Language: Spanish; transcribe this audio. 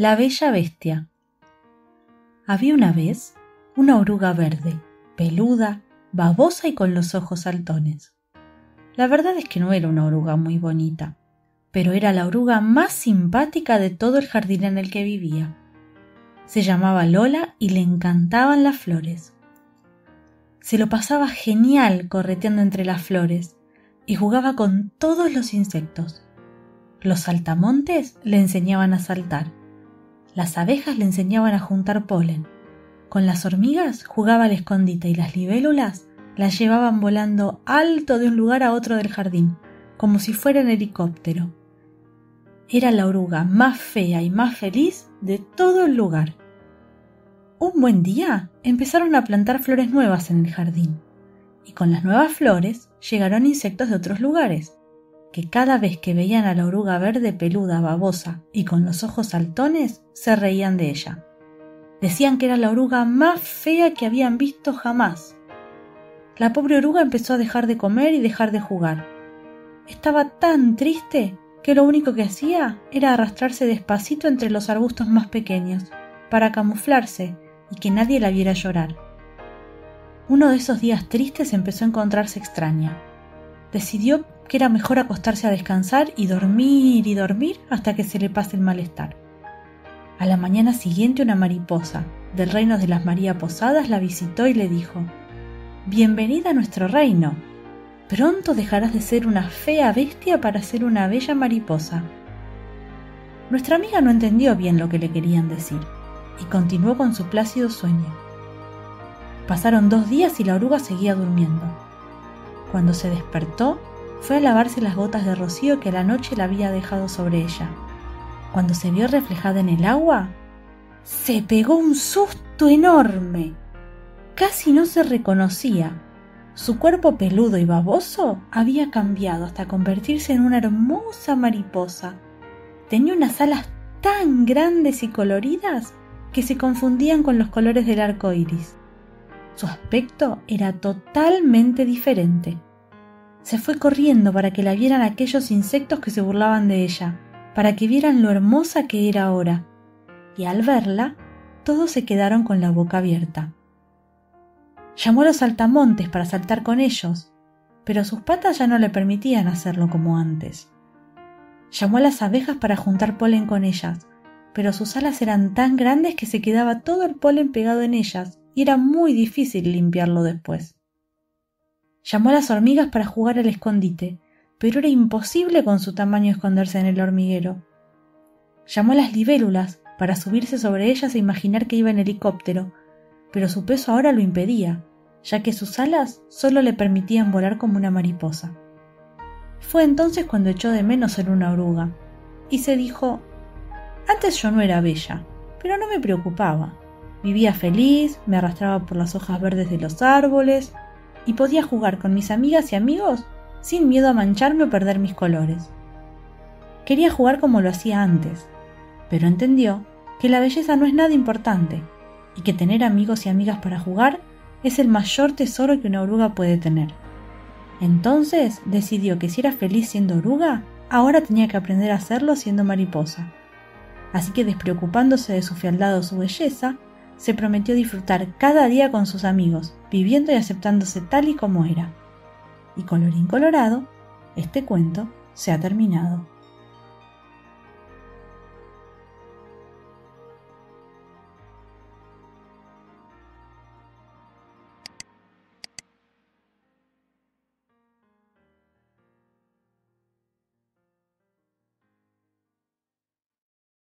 La Bella Bestia. Había una vez una oruga verde, peluda, babosa y con los ojos saltones. La verdad es que no era una oruga muy bonita, pero era la oruga más simpática de todo el jardín en el que vivía. Se llamaba Lola y le encantaban las flores. Se lo pasaba genial correteando entre las flores y jugaba con todos los insectos. Los saltamontes le enseñaban a saltar. Las abejas le enseñaban a juntar polen. Con las hormigas jugaba al escondite y las libélulas las llevaban volando alto de un lugar a otro del jardín, como si fuera en helicóptero. Era la oruga más fea y más feliz de todo el lugar. Un buen día empezaron a plantar flores nuevas en el jardín, y con las nuevas flores llegaron insectos de otros lugares, que cada vez que veían a la oruga verde peluda, babosa y con los ojos saltones, se reían de ella. Decían que era la oruga más fea que habían visto jamás. La pobre oruga empezó a dejar de comer y dejar de jugar. Estaba tan triste que lo único que hacía era arrastrarse despacito entre los arbustos más pequeños, para camuflarse y que nadie la viera llorar. Uno de esos días tristes empezó a encontrarse extraña. Decidió que era mejor acostarse a descansar y dormir y dormir hasta que se le pase el malestar. A la mañana siguiente una mariposa del reino de las María Posadas la visitó y le dijo Bienvenida a nuestro reino. Pronto dejarás de ser una fea bestia para ser una bella mariposa. Nuestra amiga no entendió bien lo que le querían decir y continuó con su plácido sueño. Pasaron dos días y la oruga seguía durmiendo. Cuando se despertó, fue a lavarse las gotas de rocío que la noche la había dejado sobre ella. Cuando se vio reflejada en el agua, se pegó un susto enorme. Casi no se reconocía. Su cuerpo peludo y baboso había cambiado hasta convertirse en una hermosa mariposa. Tenía unas alas tan grandes y coloridas que se confundían con los colores del arco iris. Su aspecto era totalmente diferente. Se fue corriendo para que la vieran aquellos insectos que se burlaban de ella, para que vieran lo hermosa que era ahora. Y al verla, todos se quedaron con la boca abierta. Llamó a los saltamontes para saltar con ellos, pero sus patas ya no le permitían hacerlo como antes. Llamó a las abejas para juntar polen con ellas, pero sus alas eran tan grandes que se quedaba todo el polen pegado en ellas y era muy difícil limpiarlo después. Llamó a las hormigas para jugar al escondite, pero era imposible con su tamaño esconderse en el hormiguero. Llamó a las libélulas para subirse sobre ellas e imaginar que iba en helicóptero, pero su peso ahora lo impedía, ya que sus alas solo le permitían volar como una mariposa. Fue entonces cuando echó de menos ser una oruga, y se dijo antes yo no era bella, pero no me preocupaba. Vivía feliz, me arrastraba por las hojas verdes de los árboles y podía jugar con mis amigas y amigos sin miedo a mancharme o perder mis colores. Quería jugar como lo hacía antes, pero entendió que la belleza no es nada importante y que tener amigos y amigas para jugar es el mayor tesoro que una oruga puede tener. Entonces decidió que si era feliz siendo oruga, ahora tenía que aprender a hacerlo siendo mariposa así que despreocupándose de su fealdad o su belleza, se prometió disfrutar cada día con sus amigos, viviendo y aceptándose tal y como era. Y colorín colorado, este cuento se ha terminado.